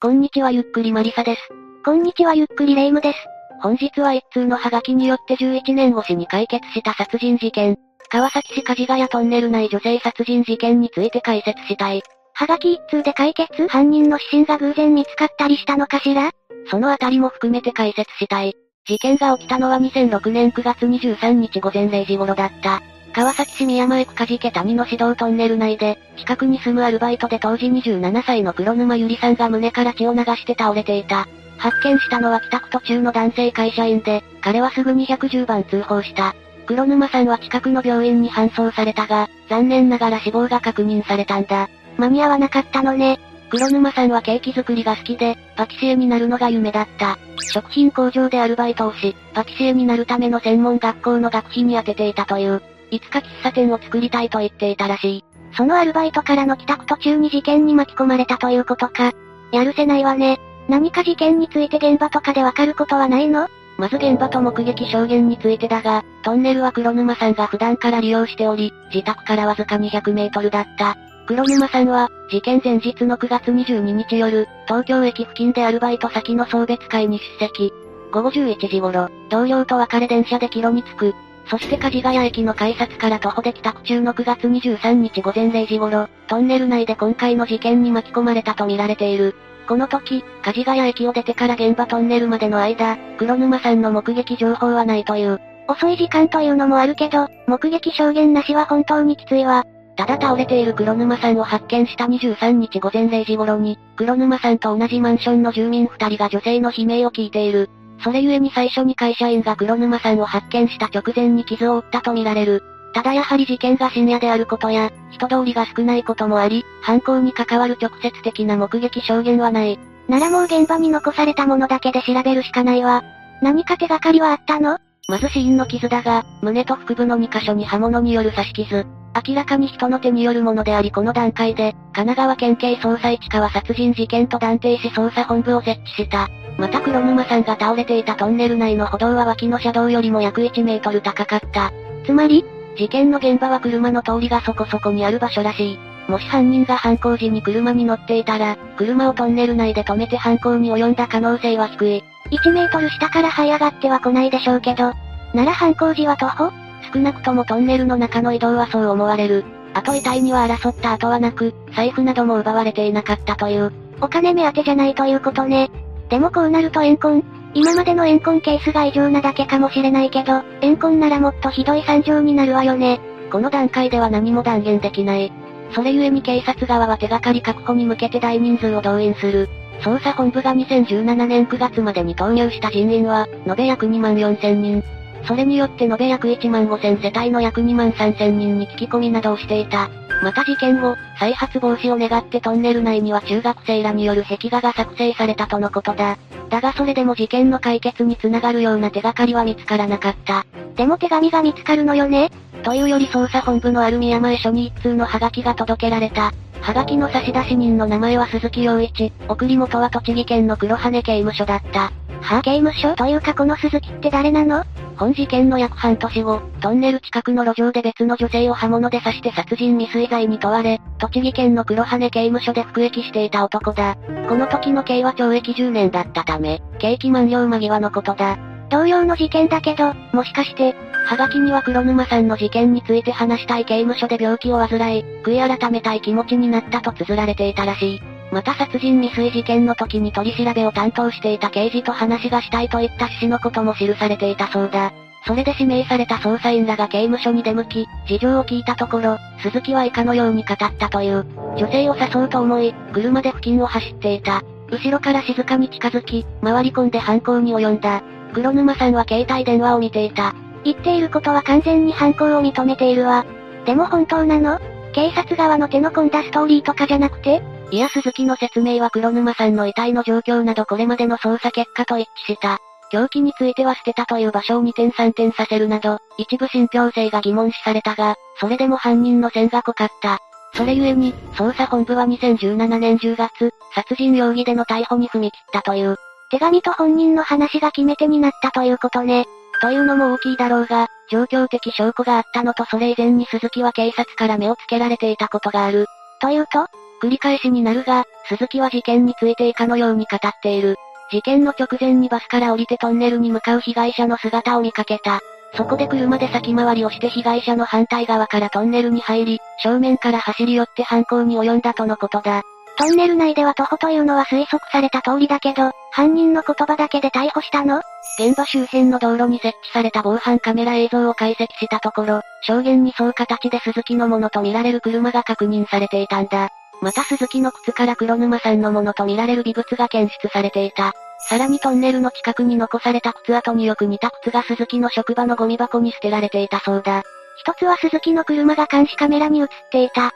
こんにちはゆっくりマリサです。こんにちはゆっくりレイムです。本日は一通のハガキによって11年越しに解決した殺人事件、川崎市梶ヶ谷トンネル内女性殺人事件について解説したい。ハガキ一通で解決？犯人の死因が偶然見つかったりしたのかしら？そのあたりも含めて解説したい。事件が起きたのは2006年9月23日午前0時頃だった。川崎市宮前区梶家谷の市道トンネル内で、近くに住むアルバイトで当時27歳の黒沼ゆりさんが胸から血を流して倒れていた。発見したのは帰宅途中の男性会社員で、彼はすぐに110番通報した。黒沼さんは近くの病院に搬送されたが、残念ながら死亡が確認されたんだ。間に合わなかったのね。黒沼さんはケーキ作りが好きで、パティシエになるのが夢だった。食品工場でアルバイトをし、パティシエになるための専門学校の学費に充てていたという。いつか喫茶店を作りたいと言っていたらしい。そのアルバイトからの帰宅途中に事件に巻き込まれたということか。やるせないわね。何か事件について現場とかでわかることはないの？まず現場と目撃証言についてだが、トンネルは黒沼さんが普段から利用しており、自宅からわずか200メートルだった。黒沼さんは、事件前日の9月22日夜、東京駅付近でアルバイト先の送別会に出席。午後11時頃、同僚と別れ電車で帰路に着く。そして梶ヶ谷駅の改札から徒歩で帰宅中の9月23日午前0時頃、トンネル内で今回の事件に巻き込まれたと見られている。この時、梶ヶ谷駅を出てから現場トンネルまでの間、黒沼さんの目撃情報はないという。遅い時間というのもあるけど、目撃証言なしは本当にきついわ。ただ倒れている黒沼さんを発見した23日午前0時頃に、黒沼さんと同じマンションの住民2人が女性の悲鳴を聞いている。それゆえに最初に会社員が黒沼さんを発見した直前に傷を負ったとみられる。ただやはり事件が深夜であることや、人通りが少ないこともあり、犯行に関わる直接的な目撃証言はない。ならもう現場に残されたものだけで調べるしかないわ。何か手がかりはあったの？まず死因の傷だが、胸と腹部の2箇所に刃物による刺し傷。明らかに人の手によるものでありこの段階で、神奈川県警捜査一課は殺人事件と断定し捜査本部を設置した。また黒沼さんが倒れていたトンネル内の歩道は脇の車道よりも約1メートル高かった。つまり事件の現場は車の通りがそこそこにある場所らしい。もし犯人が犯行時に車に乗っていたら、車をトンネル内で止めて犯行に及んだ可能性は低い。1メートル下から這い上がっては来ないでしょうけど、なら犯行時は徒歩少なくともトンネルの中の移動はそう思われる。あと遺体には争った跡はなく、財布なども奪われていなかったという。お金目当てじゃないということね。でもこうなると怨恨今までの怨恨ケースが異常なだけかもしれないけど、怨恨ならもっとひどい惨状になるわよね。この段階では何も断言できない。それゆえに警察側は手がかり確保に向けて大人数を動員する。捜査本部が2017年9月までに投入した人員は、延べ約2万4千人。それによって延べ約1万5千世帯の約2万3千人に聞き込みなどをしていた。また事件後、再発防止を願ってトンネル内には中学生らによる壁画が作成されたとのことだ。だがそれでも事件の解決につながるような手がかりは見つからなかった。でも手紙が見つかるのよね？というより捜査本部のある宮前署に一通のハガキが届けられた。ハガキの差出人の名前は鈴木陽一、送り元は栃木県の黒羽刑務所だった。はぁ、刑務所？というかこの鈴木って誰なの？本事件の約半年後、トンネル近くの路上で別の女性を刃物で刺して殺人未遂罪に問われ、栃木県の黒羽刑務所で服役していた男だ。この時の刑は懲役10年だったため、刑期満了間際のことだ。同様の事件だけど、もしかして、はがきには黒沼さんの事件について話したい刑務所で病気を患い、悔い改めたい気持ちになったと綴られていたらしい。また殺人未遂事件の時に取り調べを担当していた刑事と話がしたいといった趣旨のことも記されていたそうだ。それで指名された捜査員らが刑務所に出向き、事情を聞いたところ、鈴木は以下のように語ったという。女性を誘うと思い、車で付近を走っていた。後ろから静かに近づき、回り込んで犯行に及んだ。黒沼さんは携帯電話を見ていた。言っていることは完全に犯行を認めているわ。でも本当なの？警察側の手の込んだストーリーとかじゃなくて？いや鈴木の説明は黒沼さんの遺体の状況などこれまでの捜査結果と一致した。凶器については捨てたという場所を2点3点させるなど、一部信憑性が疑問視されたが、それでも犯人の線が濃かった。それゆえに、捜査本部は2017年10月、殺人容疑での逮捕に踏み切ったという。手紙と本人の話が決め手になったということね。というのも大きいだろうが、状況的証拠があったのとそれ以前に鈴木は警察から目をつけられていたことがある。というと繰り返しになるが、鈴木は事件について以下のように語っている。事件の直前にバスから降りてトンネルに向かう被害者の姿を見かけた。そこで車で先回りをして被害者の反対側からトンネルに入り、正面から走り寄って犯行に及んだとのことだ。トンネル内では徒歩というのは推測された通りだけど、犯人の言葉だけで逮捕したの？現場周辺の道路に設置された防犯カメラ映像を解析したところ、証言に沿う形で鈴木のものとみられる車が確認されていたんだ。また鈴木の靴から黒沼さんのものとみられる微物が検出されていた。さらにトンネルの近くに残された靴跡によく似た靴が鈴木の職場のゴミ箱に捨てられていたそうだ。一つは鈴木の車が監視カメラに映っていた。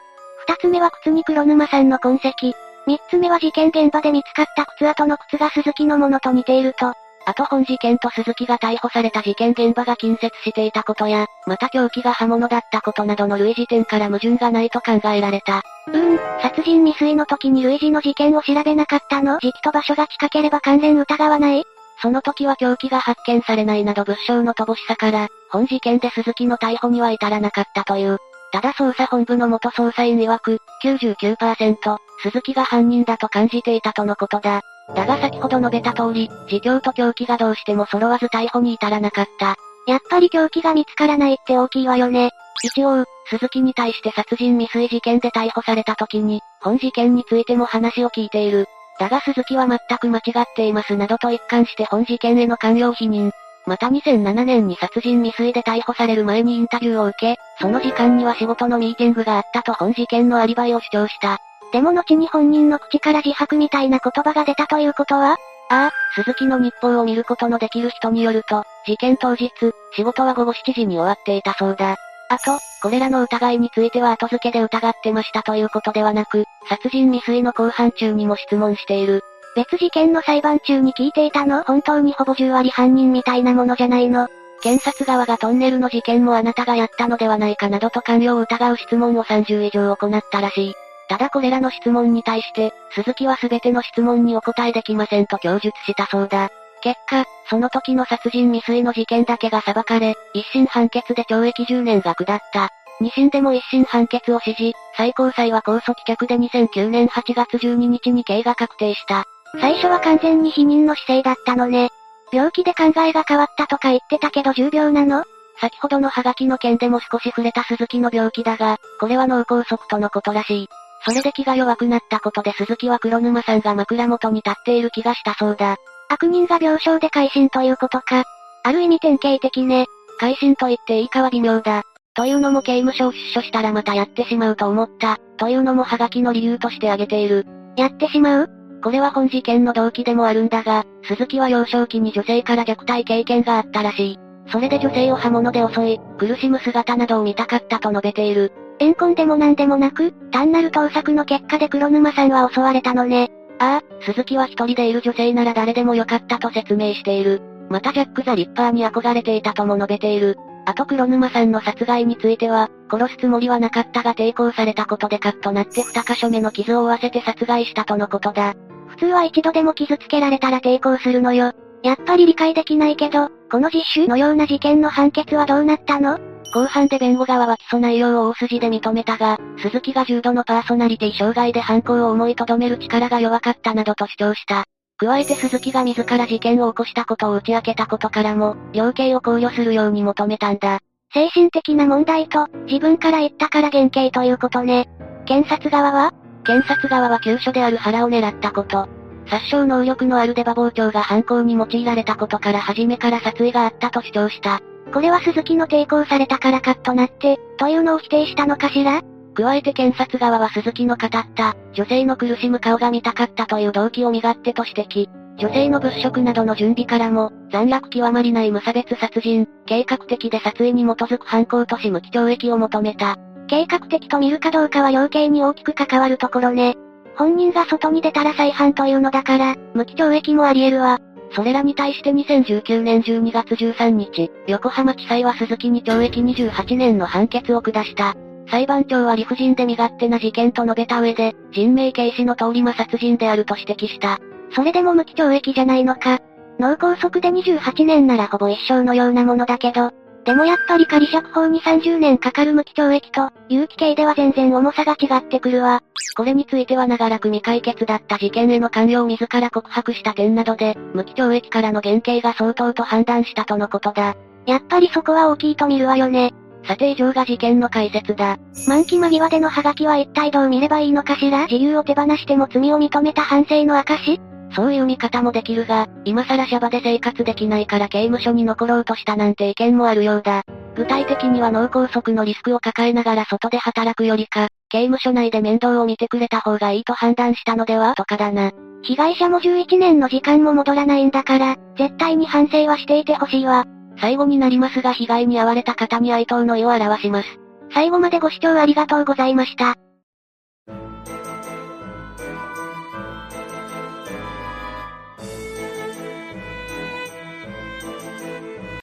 二つ目は靴に黒沼さんの痕跡。三つ目は事件現場で見つかった靴跡の靴が鈴木のものと似ていると。あと本事件と鈴木が逮捕された事件現場が近接していたことや、また凶器が刃物だったことなどの類似点から矛盾がないと考えられた。うーん、殺人未遂の時に類似の事件を調べなかったの？時期と場所が近ければ関連疑わない？その時は凶器が発見されないなど物証の乏しさから、本事件で鈴木の逮捕には至らなかったという。ただ捜査本部の元捜査員曰く、99%、鈴木が犯人だと感じていたとのことだ。だが先ほど述べた通り、自供と凶器がどうしても揃わず逮捕に至らなかった。やっぱり凶器が見つからないって大きいわよね。一応、鈴木に対して殺人未遂事件で逮捕された時に、本事件についても話を聞いている。だが鈴木は全く間違っていますなどと一貫して本事件への関与否認。また2007年に殺人未遂で逮捕される前にインタビューを受け、その時間には仕事のミーティングがあったと本事件のアリバイを主張した。でも後に本人の口から自白みたいな言葉が出たということは？ああ、鈴木の日報を見ることのできる人によると、事件当日、仕事は午後7時に終わっていたそうだ。あと、これらの疑いについては後付けで疑ってましたということではなく、殺人未遂の後半中にも質問している。別事件の裁判中に聞いていたの？本当にほぼ10割犯人みたいなものじゃないの？検察側がトンネルの事件もあなたがやったのではないかなどと関与を疑う質問を30以上行ったらしい。ただこれらの質問に対して、鈴木は全ての質問にお答えできませんと供述したそうだ。結果、その時の殺人未遂の事件だけが裁かれ、一審判決で懲役10年が下った。二審でも一審判決を支持、最高裁は控訴棄却で2009年8月12日に刑が確定した。最初は完全に否認の姿勢だったのね。病気で考えが変わったとか言ってたけど重病なの？先ほどのハガキの件でも少し触れた鈴木の病気だが、これは脳梗塞とのことらしい。それで気が弱くなったことで鈴木は黒沼さんが枕元に立っている気がしたそうだ。悪人が病床で改心ということか。ある意味典型的ね。改心と言っていいかは微妙だ。というのも刑務所を出所したらまたやってしまうと思った。というのもハガキの理由として挙げている。やってしまう？これは本事件の動機でもあるんだが、鈴木は幼少期に女性から虐待経験があったらしい。それで女性を刃物で襲い、苦しむ姿などを見たかったと述べている。怨恨でも何でもなく、単なる盗作の結果で黒沼さんは襲われたのね。ああ、鈴木は一人でいる女性なら誰でもよかったと説明している。またジャック・ザ・リッパーに憧れていたとも述べている。あと黒沼さんの殺害については、殺すつもりはなかったが抵抗されたことでカッとなって二箇所目の傷を負わせて殺害したとのことだ。普通は一度でも傷つけられたら抵抗するのよ。やっぱり理解できないけど、この実習のような事件の判決はどうなったの？後半で弁護側は起訴内容を大筋で認めたが、鈴木が重度のパーソナリティ障害で犯行を思いとどめる力が弱かったなどと主張した。加えて鈴木が自ら事件を起こしたことを打ち明けたことからも、量刑を考慮するように求めたんだ。精神的な問題と、自分から言ったから減刑ということね。検察側は？検察側は急所である腹を狙ったこと。殺傷能力のある出刃包丁が犯行に用いられたことから初めから殺意があったと主張した。これは鈴木の抵抗されたからカッとなって、というのを否定したのかしら？加えて検察側は鈴木の語った、女性の苦しむ顔が見たかったという動機を身勝手と指摘。女性の物色などの準備からも、残虐極まりない無差別殺人、計画的で殺意に基づく犯行とし無期懲役を求めた。計画的と見るかどうかは量刑に大きく関わるところね。本人が外に出たら再犯というのだから、無期懲役もあり得るわ。それらに対して2019年12月13日、横浜地裁は鈴木に懲役28年の判決を下した。裁判長は理不尽で身勝手な事件と述べた上で、人命軽視の通り魔殺人であると指摘した。それでも無期懲役じゃないのか。脳梗塞で28年ならほぼ一生のようなものだけど、でもやっぱり仮釈放に30年かかる無期懲役と、有期刑では全然重さが違ってくるわ。これについては長らく未解決だった事件への関与を自ら告白した点などで、無期懲役からの減刑が相当と判断したとのことだ。やっぱりそこは大きいと見るわよね。さて以上が事件の解説だ。満期間際でのハガキは一体どう見ればいいのかしら自由を手放しても罪を認めた反省の証そういう見方もできるが、今更シャバで生活できないから刑務所に残ろうとしたなんて意見もあるようだ。具体的には脳梗塞のリスクを抱えながら外で働くよりか、刑務所内で面倒を見てくれた方がいいと判断したのではとかだな。被害者も11年の時間も戻らないんだから、絶対に反省はしていてほしいわ。最後になりますが被害に遭われた方に哀悼の意を表します。最後までご視聴ありがとうございました。